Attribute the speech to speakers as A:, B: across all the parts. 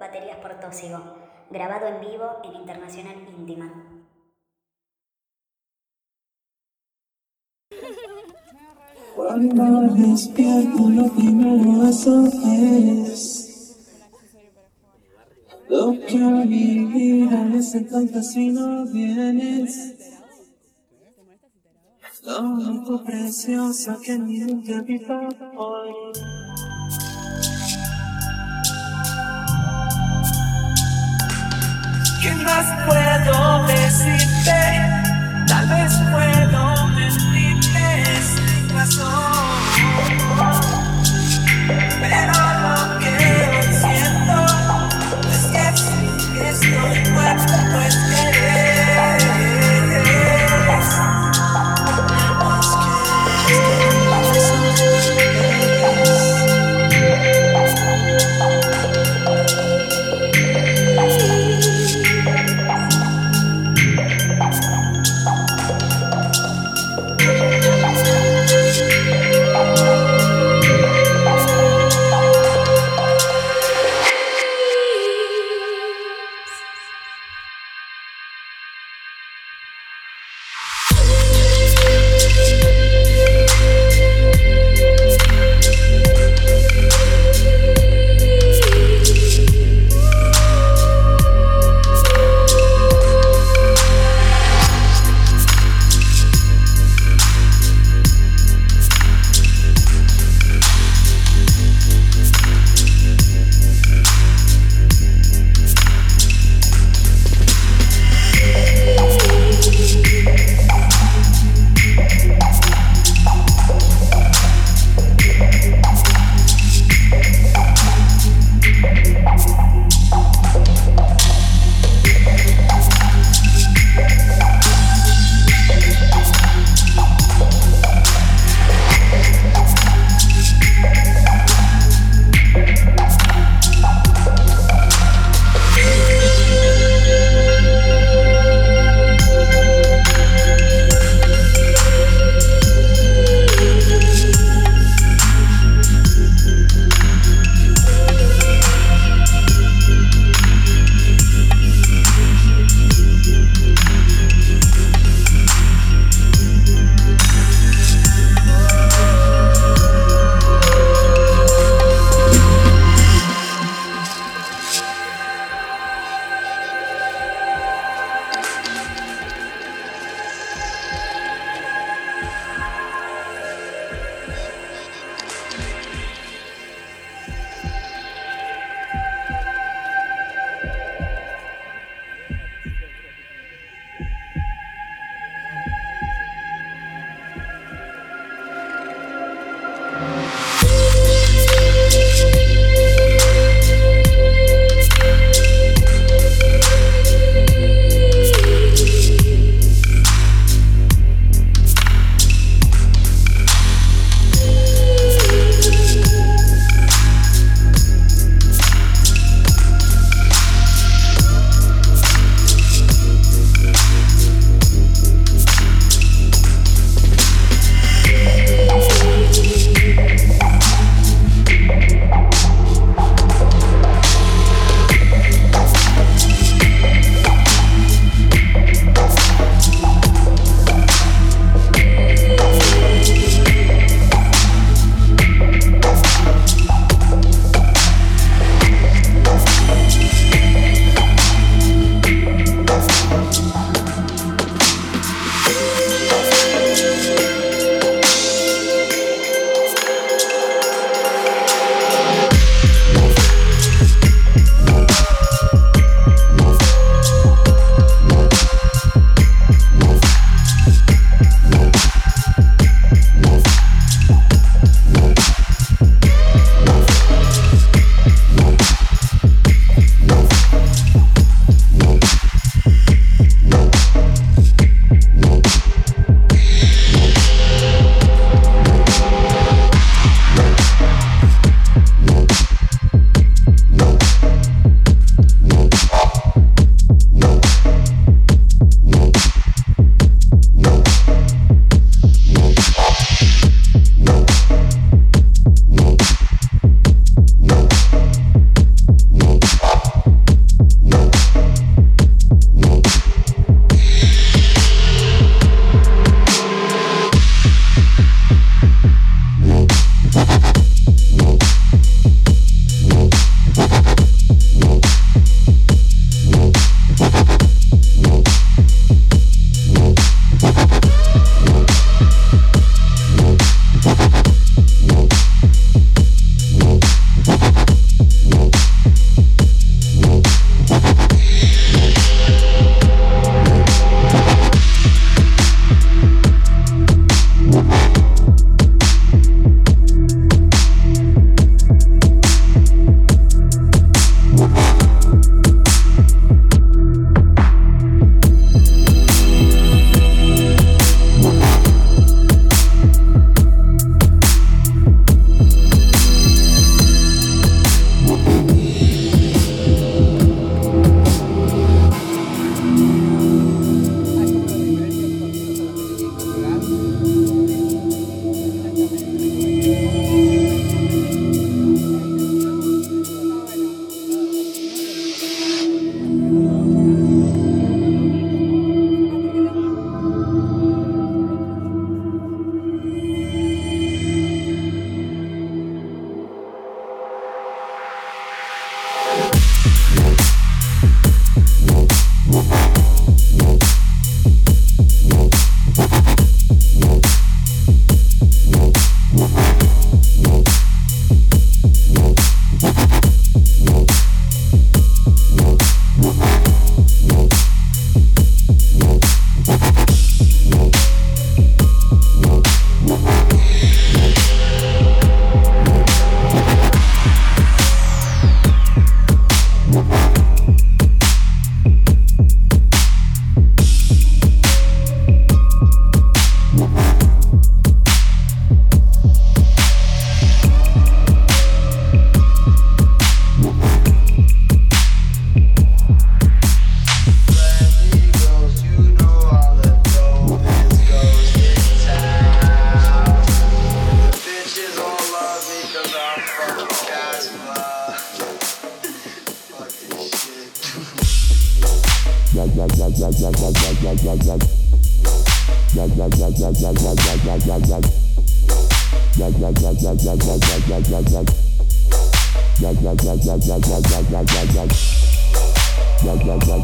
A: Baterías por Tóxigo, grabado en vivo en Internacional Íntima.
B: Cuando despierto lo primero eso es Lo que a mi vida me hace tanta si no vienes Lo único precioso que mente habita hoy ¿Qué más puedo decirte? Tal vez puedo mentirte sin razón.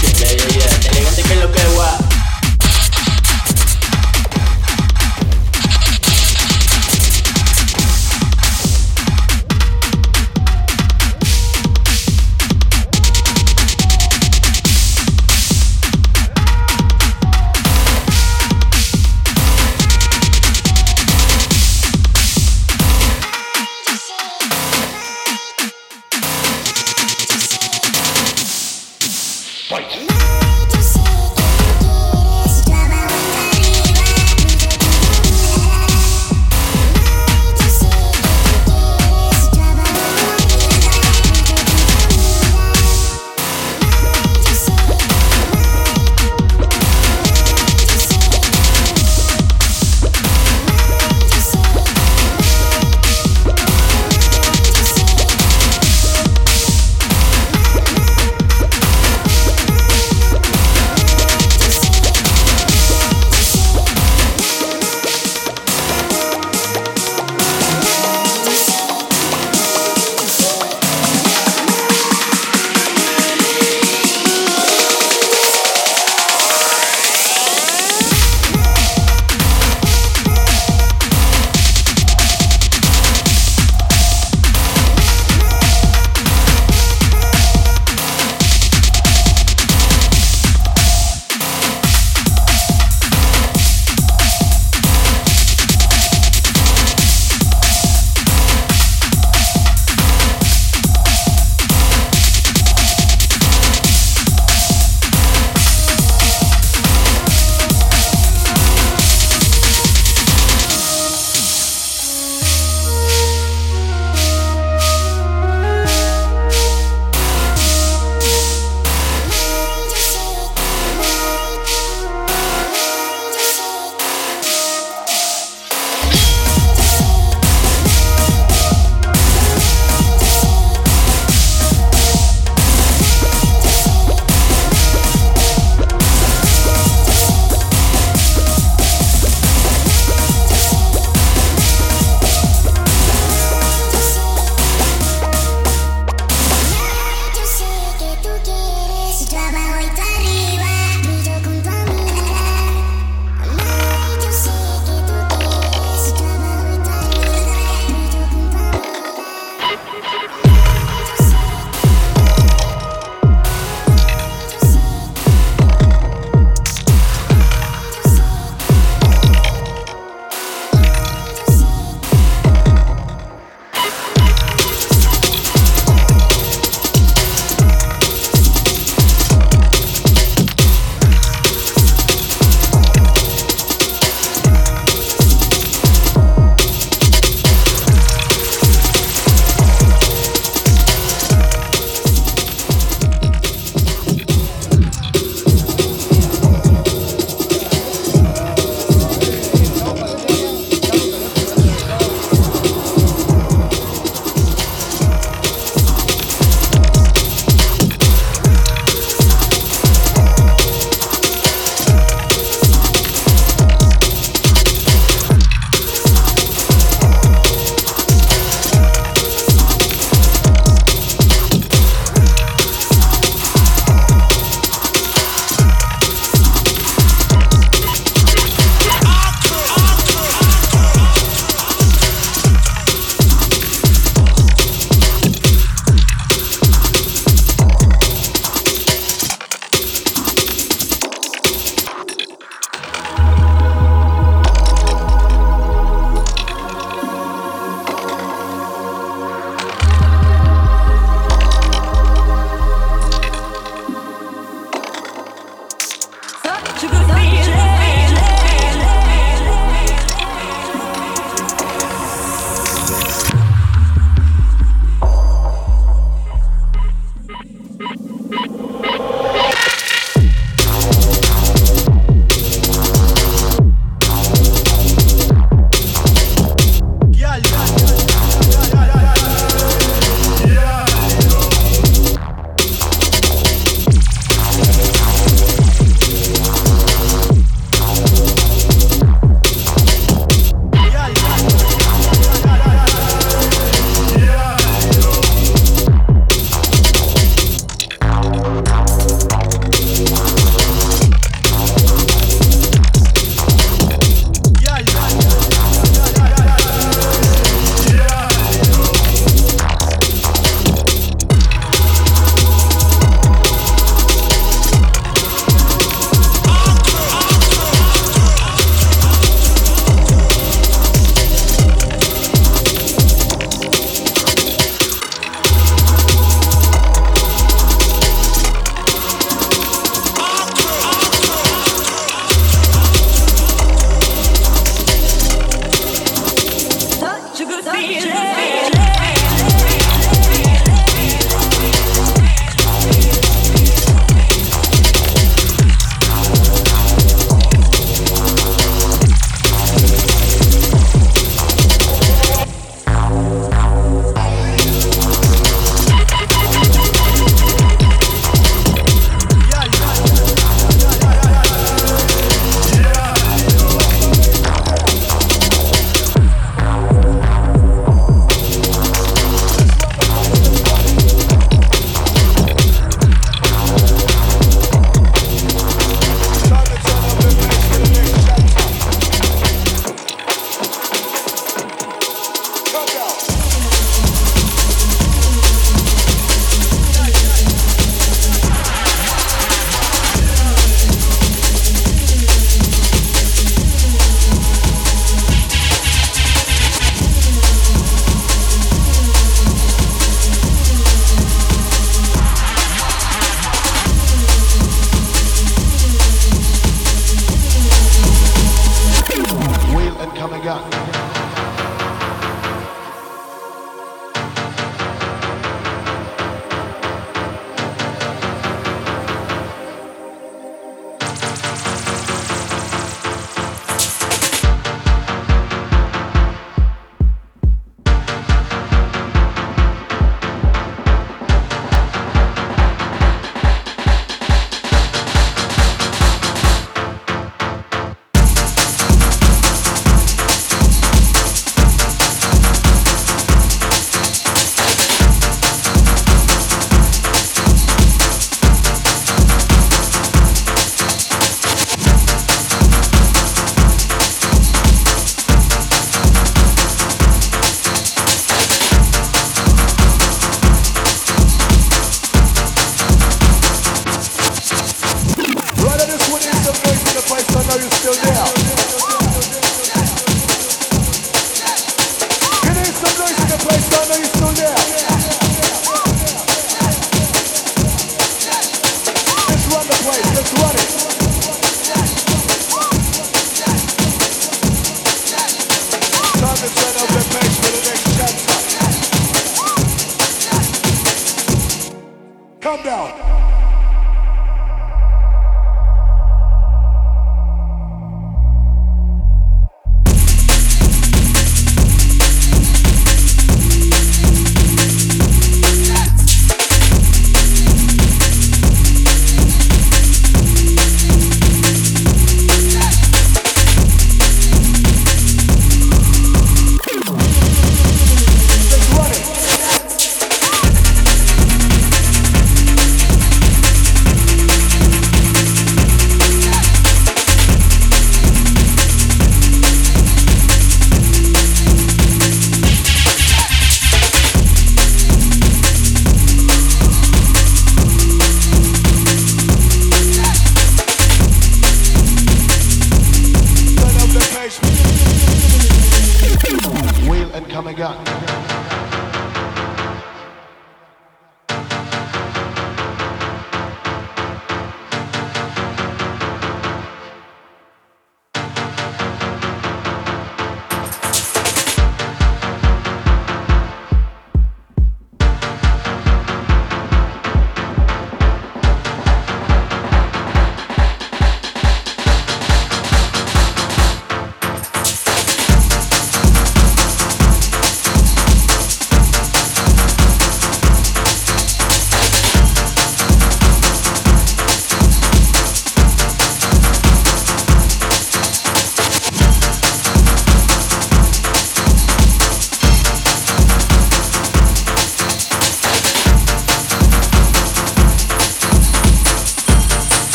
C: Dile, dile, dile, que
D: lo
E: que guay.